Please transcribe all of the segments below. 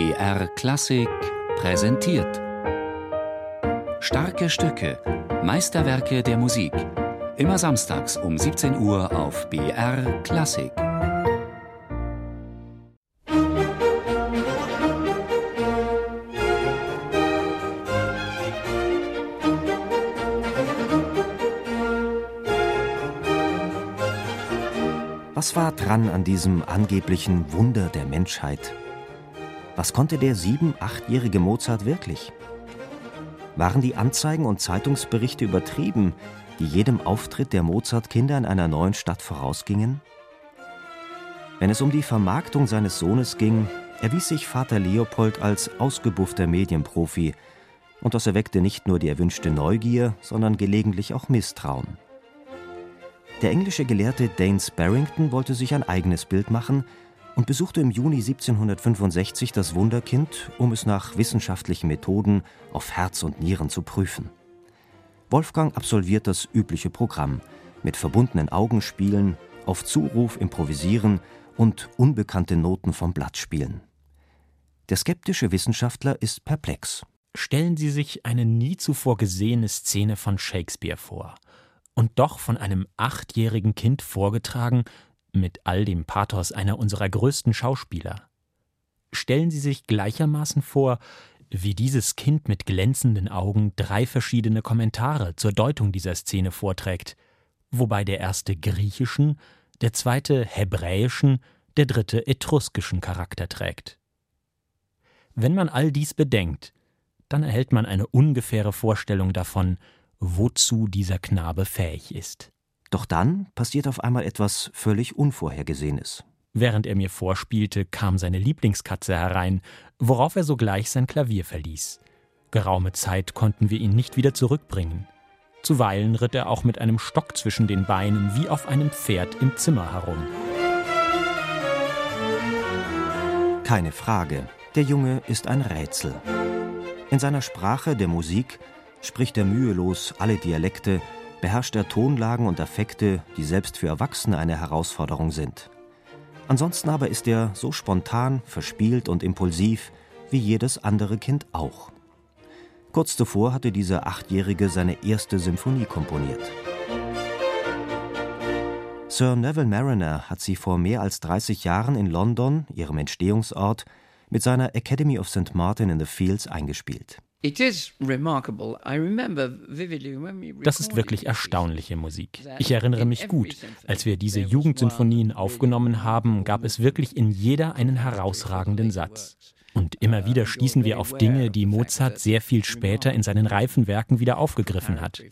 BR Klassik präsentiert. Starke Stücke, Meisterwerke der Musik. Immer samstags um 17 Uhr auf BR Klassik. Was war dran an diesem angeblichen Wunder der Menschheit? Was konnte der sieben-, achtjährige Mozart wirklich? Waren die Anzeigen und Zeitungsberichte übertrieben, die jedem Auftritt der Mozart-Kinder in einer neuen Stadt vorausgingen? Wenn es um die Vermarktung seines Sohnes ging, erwies sich Vater Leopold als ausgebuffter Medienprofi, und das erweckte nicht nur die erwünschte Neugier, sondern gelegentlich auch Misstrauen. Der englische Gelehrte Daines Barrington wollte sich ein eigenes Bild machen und besuchte im Juni 1765 das Wunderkind, um es nach wissenschaftlichen Methoden auf Herz und Nieren zu prüfen. Wolfgang absolviert das übliche Programm mit verbundenen Augen spielen, auf Zuruf improvisieren und unbekannte Noten vom Blatt spielen. Der skeptische Wissenschaftler ist perplex. Stellen Sie sich eine nie zuvor gesehene Szene von Shakespeare vor und doch von einem achtjährigen Kind vorgetragen, mit all dem Pathos einer unserer größten Schauspieler. Stellen Sie sich gleichermaßen vor, wie dieses Kind mit glänzenden Augen drei verschiedene Kommentare zur Deutung dieser Szene vorträgt, wobei der erste griechischen, der zweite hebräischen, der dritte etruskischen Charakter trägt. Wenn man all dies bedenkt, dann erhält man eine ungefähre Vorstellung davon, wozu dieser Knabe fähig ist. Doch dann passiert auf einmal etwas völlig Unvorhergesehenes. Während er mir vorspielte, kam seine Lieblingskatze herein, worauf er sogleich sein Klavier verließ. Geraume Zeit konnten wir ihn nicht wieder zurückbringen. Zuweilen ritt er auch mit einem Stock zwischen den Beinen wie auf einem Pferd im Zimmer herum. Keine Frage, der Junge ist ein Rätsel. In seiner Sprache der Musik spricht er mühelos alle Dialekte, beherrscht er Tonlagen und Affekte, die selbst für Erwachsene eine Herausforderung sind. Ansonsten aber ist er so spontan, verspielt und impulsiv wie jedes andere Kind auch. Kurz zuvor hatte dieser Achtjährige seine erste Symphonie komponiert. Sir Neville Mariner hat sie vor mehr als 30 Jahren in London, ihrem Entstehungsort, mit seiner Academy of St. Martin in the Fields eingespielt. Das ist wirklich erstaunliche Musik. Ich erinnere mich gut, als wir diese Jugendsinfonien aufgenommen haben, gab es wirklich in jeder einen herausragenden Satz. Und immer wieder stießen wir auf Dinge, die Mozart sehr viel später in seinen reifen Werken wieder aufgegriffen hat.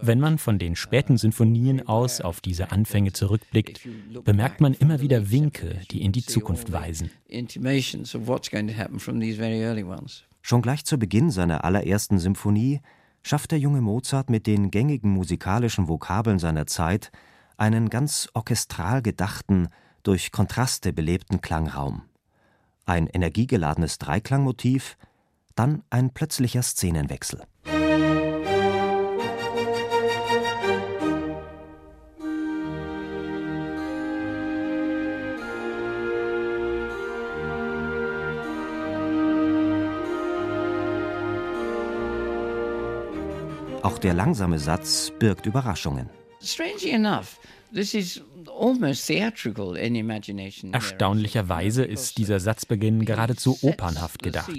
Wenn man von den späten Sinfonien aus auf diese Anfänge zurückblickt, bemerkt man immer wieder Winke, die in die Zukunft weisen. Schon gleich zu Beginn seiner allerersten Symphonie schafft der junge Mozart mit den gängigen musikalischen Vokabeln seiner Zeit einen ganz orchestral gedachten, durch Kontraste belebten Klangraum. Ein energiegeladenes Dreiklangmotiv, dann ein plötzlicher Szenenwechsel. Auch der langsame Satz birgt Überraschungen. Erstaunlicherweise ist dieser Satzbeginn geradezu opernhaft gedacht,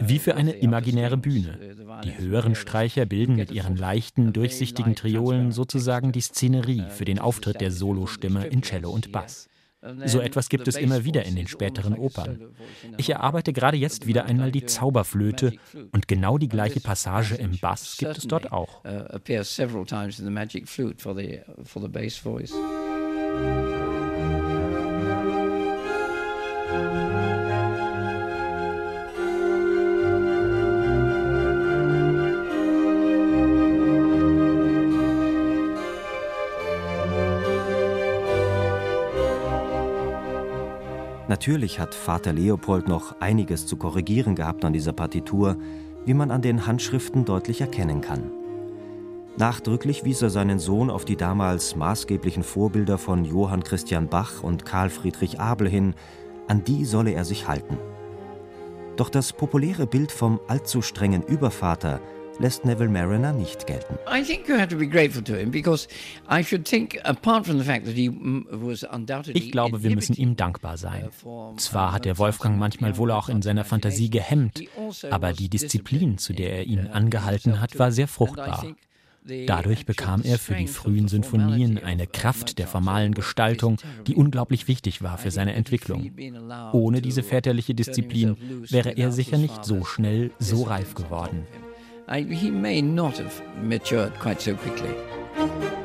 wie für eine imaginäre Bühne. Die höheren Streicher bilden mit ihren leichten, durchsichtigen Triolen sozusagen die Szenerie für den Auftritt der Solostimme in Cello und Bass. So etwas gibt es immer wieder in den späteren Opern. Ich erarbeite gerade jetzt wieder einmal die Zauberflöte und genau die gleiche Passage im Bass gibt es dort auch. Natürlich hat Vater Leopold noch einiges zu korrigieren gehabt an dieser Partitur, wie man an den Handschriften deutlich erkennen kann. Nachdrücklich wies er seinen Sohn auf die damals maßgeblichen Vorbilder von Johann Christian Bach und Karl Friedrich Abel hin, an die solle er sich halten. Doch das populäre Bild vom allzu strengen Übervater lässt Neville Mariner nicht gelten. Ich glaube, wir müssen ihm dankbar sein. Uh, Zwar hat der Wolfgang manchmal wohl auch in seiner Fantasie gehemmt, also aber die Disziplin, zu der er ihn uh, angehalten hat, war sehr fruchtbar. Dadurch bekam er für die frühen Sinfonien eine Kraft der formalen Gestaltung, die unglaublich wichtig war für seine Entwicklung. Ohne diese väterliche Disziplin wäre er sicher nicht so schnell so reif geworden. He may not have matured quite so quickly.